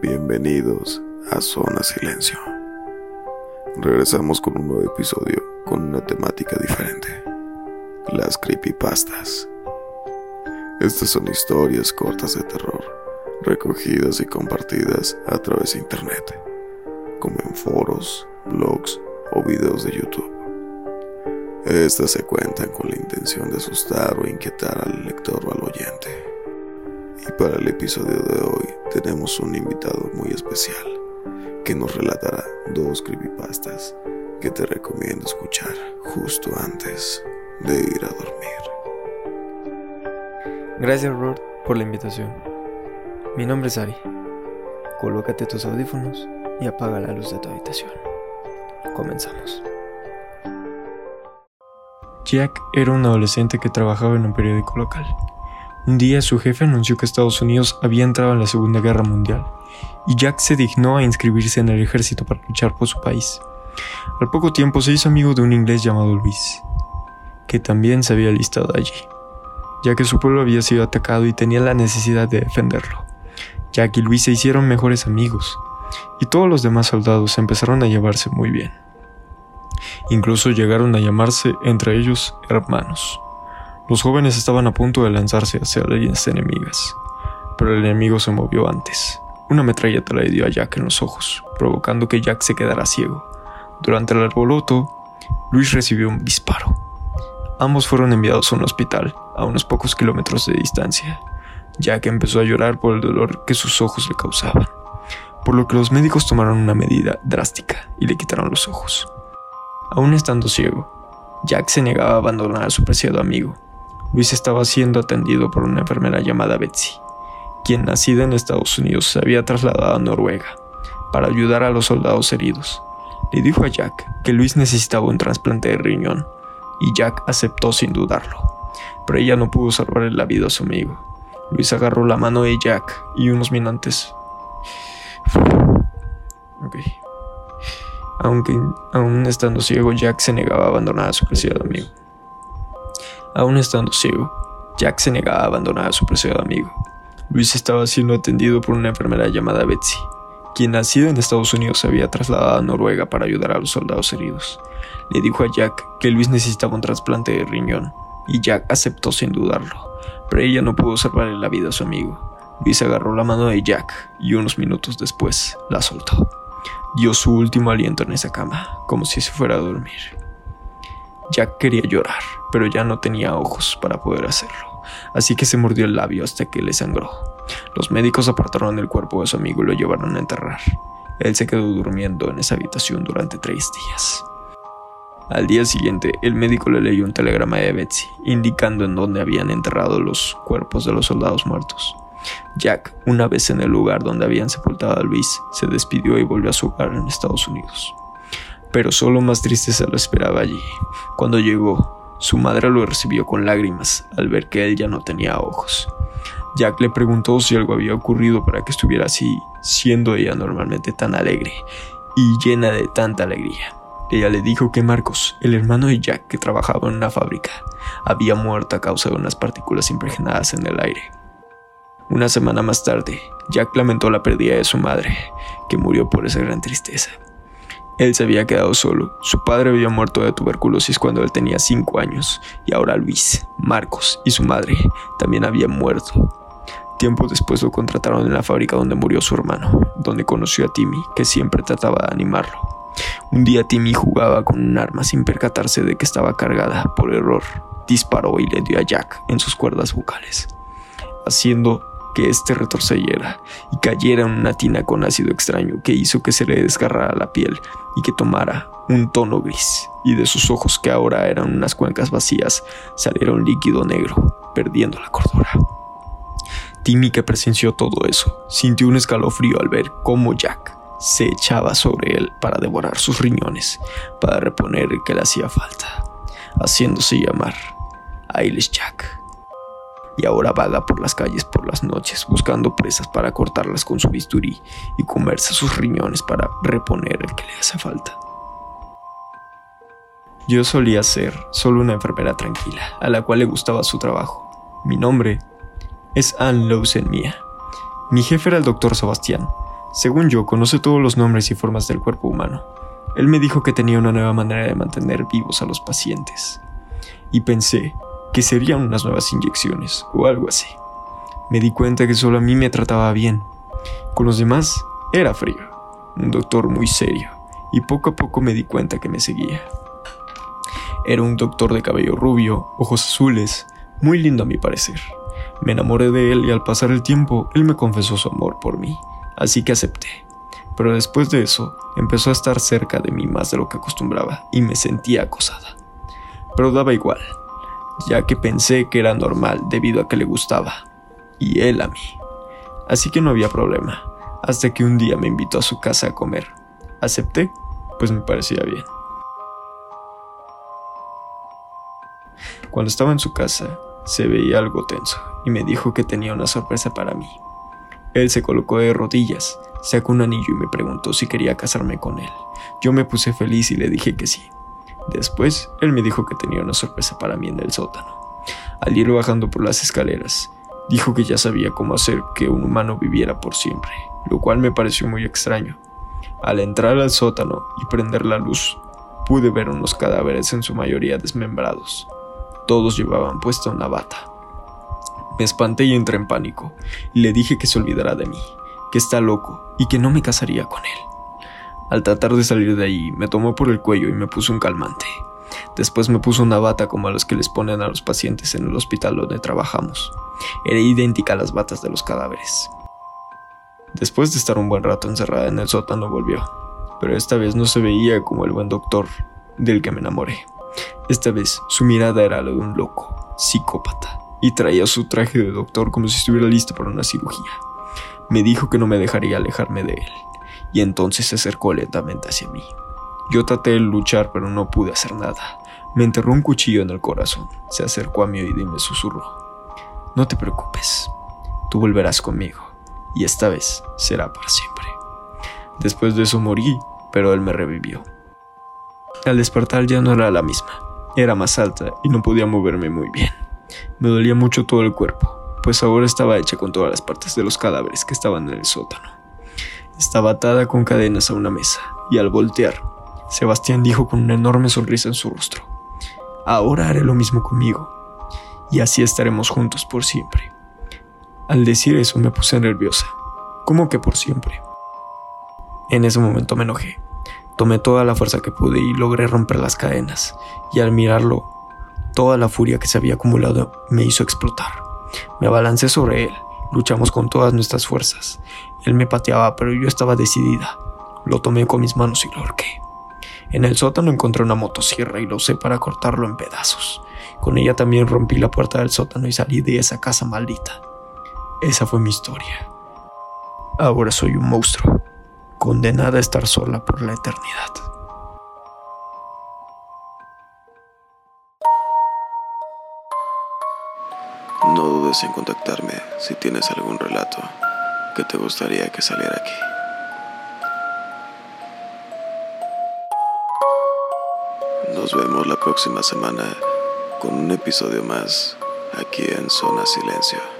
Bienvenidos a Zona Silencio. Regresamos con un nuevo episodio con una temática diferente. Las creepypastas. Estas son historias cortas de terror, recogidas y compartidas a través de internet, como en foros, blogs o videos de YouTube. Estas se cuentan con la intención de asustar o inquietar al lector o al oyente. Y para el episodio de hoy tenemos un invitado muy especial que nos relatará dos creepypastas que te recomiendo escuchar justo antes de ir a dormir. Gracias Robert por la invitación. Mi nombre es Ari. Colócate tus audífonos y apaga la luz de tu habitación. Comenzamos. Jack era un adolescente que trabajaba en un periódico local. Un día su jefe anunció que Estados Unidos había entrado en la Segunda Guerra Mundial, y Jack se dignó a inscribirse en el ejército para luchar por su país. Al poco tiempo se hizo amigo de un inglés llamado Luis, que también se había alistado allí, ya que su pueblo había sido atacado y tenía la necesidad de defenderlo. Jack y Luis se hicieron mejores amigos, y todos los demás soldados empezaron a llevarse muy bien. Incluso llegaron a llamarse entre ellos hermanos. Los jóvenes estaban a punto de lanzarse hacia las enemigas, pero el enemigo se movió antes. Una metralleta le dio a Jack en los ojos, provocando que Jack se quedara ciego. Durante el alboroto, Luis recibió un disparo. Ambos fueron enviados a un hospital, a unos pocos kilómetros de distancia. Jack empezó a llorar por el dolor que sus ojos le causaban, por lo que los médicos tomaron una medida drástica y le quitaron los ojos. Aún estando ciego, Jack se negaba a abandonar a su preciado amigo, Luis estaba siendo atendido por una enfermera llamada Betsy, quien nacida en Estados Unidos se había trasladado a Noruega para ayudar a los soldados heridos. Le dijo a Jack que Luis necesitaba un trasplante de riñón y Jack aceptó sin dudarlo, pero ella no pudo salvarle la vida a su amigo. Luis agarró la mano de Jack y unos minutos. Aunque aún estando ciego, Jack se negaba a abandonar a su preciado amigo. Aún estando ciego, Jack se negaba a abandonar a su preciado amigo. Luis estaba siendo atendido por una enfermera llamada Betsy, quien nacida en Estados Unidos se había trasladado a Noruega para ayudar a los soldados heridos. Le dijo a Jack que Luis necesitaba un trasplante de riñón, y Jack aceptó sin dudarlo, pero ella no pudo salvarle la vida a su amigo. Luis agarró la mano de Jack y unos minutos después la soltó. Dio su último aliento en esa cama, como si se fuera a dormir. Jack quería llorar, pero ya no tenía ojos para poder hacerlo, así que se mordió el labio hasta que le sangró. Los médicos apartaron el cuerpo de su amigo y lo llevaron a enterrar. Él se quedó durmiendo en esa habitación durante tres días. Al día siguiente, el médico le leyó un telegrama de Betsy, indicando en dónde habían enterrado los cuerpos de los soldados muertos. Jack, una vez en el lugar donde habían sepultado a Luis, se despidió y volvió a su hogar en Estados Unidos pero solo más tristeza lo esperaba allí. Cuando llegó, su madre lo recibió con lágrimas al ver que él ya no tenía ojos. Jack le preguntó si algo había ocurrido para que estuviera así, siendo ella normalmente tan alegre y llena de tanta alegría. Ella le dijo que Marcos, el hermano de Jack que trabajaba en una fábrica, había muerto a causa de unas partículas impregnadas en el aire. Una semana más tarde, Jack lamentó la pérdida de su madre, que murió por esa gran tristeza. Él se había quedado solo. Su padre había muerto de tuberculosis cuando él tenía 5 años y ahora Luis, Marcos y su madre también habían muerto. Tiempo después lo contrataron en la fábrica donde murió su hermano, donde conoció a Timmy, que siempre trataba de animarlo. Un día Timmy jugaba con un arma sin percatarse de que estaba cargada por error. Disparó y le dio a Jack en sus cuerdas vocales, haciendo que éste retrocediera y cayera en una tina con ácido extraño que hizo que se le desgarrara la piel y que tomara un tono gris, y de sus ojos que ahora eran unas cuencas vacías saliera un líquido negro, perdiendo la cordura. Timmy, que presenció todo eso, sintió un escalofrío al ver cómo Jack se echaba sobre él para devorar sus riñones, para reponer el que le hacía falta, haciéndose llamar Ailes Jack y ahora vaga por las calles por las noches buscando presas para cortarlas con su bisturí y comerse sus riñones para reponer el que le hace falta. Yo solía ser solo una enfermera tranquila, a la cual le gustaba su trabajo. Mi nombre es Anne Lawson Mia. Mi jefe era el doctor Sebastián. Según yo, conoce todos los nombres y formas del cuerpo humano. Él me dijo que tenía una nueva manera de mantener vivos a los pacientes. Y pensé que serían unas nuevas inyecciones o algo así. Me di cuenta que solo a mí me trataba bien. Con los demás era frío. Un doctor muy serio. Y poco a poco me di cuenta que me seguía. Era un doctor de cabello rubio, ojos azules, muy lindo a mi parecer. Me enamoré de él y al pasar el tiempo, él me confesó su amor por mí, así que acepté. Pero después de eso, empezó a estar cerca de mí más de lo que acostumbraba y me sentía acosada. Pero daba igual, ya que pensé que era normal debido a que le gustaba, y él a mí. Así que no había problema, hasta que un día me invitó a su casa a comer. Acepté, pues me parecía bien. Cuando estaba en su casa, se veía algo tenso y me dijo que tenía una sorpresa para mí. Él se colocó de rodillas, sacó un anillo y me preguntó si quería casarme con él. Yo me puse feliz y le dije que sí. Después, él me dijo que tenía una sorpresa para mí en el sótano. Al ir bajando por las escaleras, dijo que ya sabía cómo hacer que un humano viviera por siempre, lo cual me pareció muy extraño. Al entrar al sótano y prender la luz, pude ver unos cadáveres en su mayoría desmembrados. Todos llevaban puesta una bata. Me espanté y entré en pánico, y le dije que se olvidara de mí, que está loco y que no me casaría con él. Al tratar de salir de ahí, me tomó por el cuello y me puso un calmante. Después me puso una bata como a las que les ponen a los pacientes en el hospital donde trabajamos. Era idéntica a las batas de los cadáveres. Después de estar un buen rato encerrada en el sótano volvió, pero esta vez no se veía como el buen doctor del que me enamoré. Esta vez su mirada era la de un loco, psicópata, y traía su traje de doctor como si estuviera listo para una cirugía. Me dijo que no me dejaría alejarme de él, y entonces se acercó lentamente hacia mí. Yo traté de luchar, pero no pude hacer nada. Me enterró un cuchillo en el corazón, se acercó a mí y me susurró. No te preocupes, tú volverás conmigo, y esta vez será para siempre. Después de eso morí, pero él me revivió. Al despertar ya no era la misma, era más alta y no podía moverme muy bien. Me dolía mucho todo el cuerpo, pues ahora estaba hecha con todas las partes de los cadáveres que estaban en el sótano. Estaba atada con cadenas a una mesa, y al voltear, Sebastián dijo con una enorme sonrisa en su rostro, Ahora haré lo mismo conmigo, y así estaremos juntos por siempre. Al decir eso me puse nerviosa. ¿Cómo que por siempre? En ese momento me enojé. Tomé toda la fuerza que pude y logré romper las cadenas, y al mirarlo, toda la furia que se había acumulado me hizo explotar. Me abalancé sobre él, luchamos con todas nuestras fuerzas. Él me pateaba, pero yo estaba decidida. Lo tomé con mis manos y lo ahorqué. En el sótano encontré una motosierra y lo usé para cortarlo en pedazos. Con ella también rompí la puerta del sótano y salí de esa casa maldita. Esa fue mi historia. Ahora soy un monstruo condenada a estar sola por la eternidad. No dudes en contactarme si tienes algún relato que te gustaría que saliera aquí. Nos vemos la próxima semana con un episodio más aquí en Zona Silencio.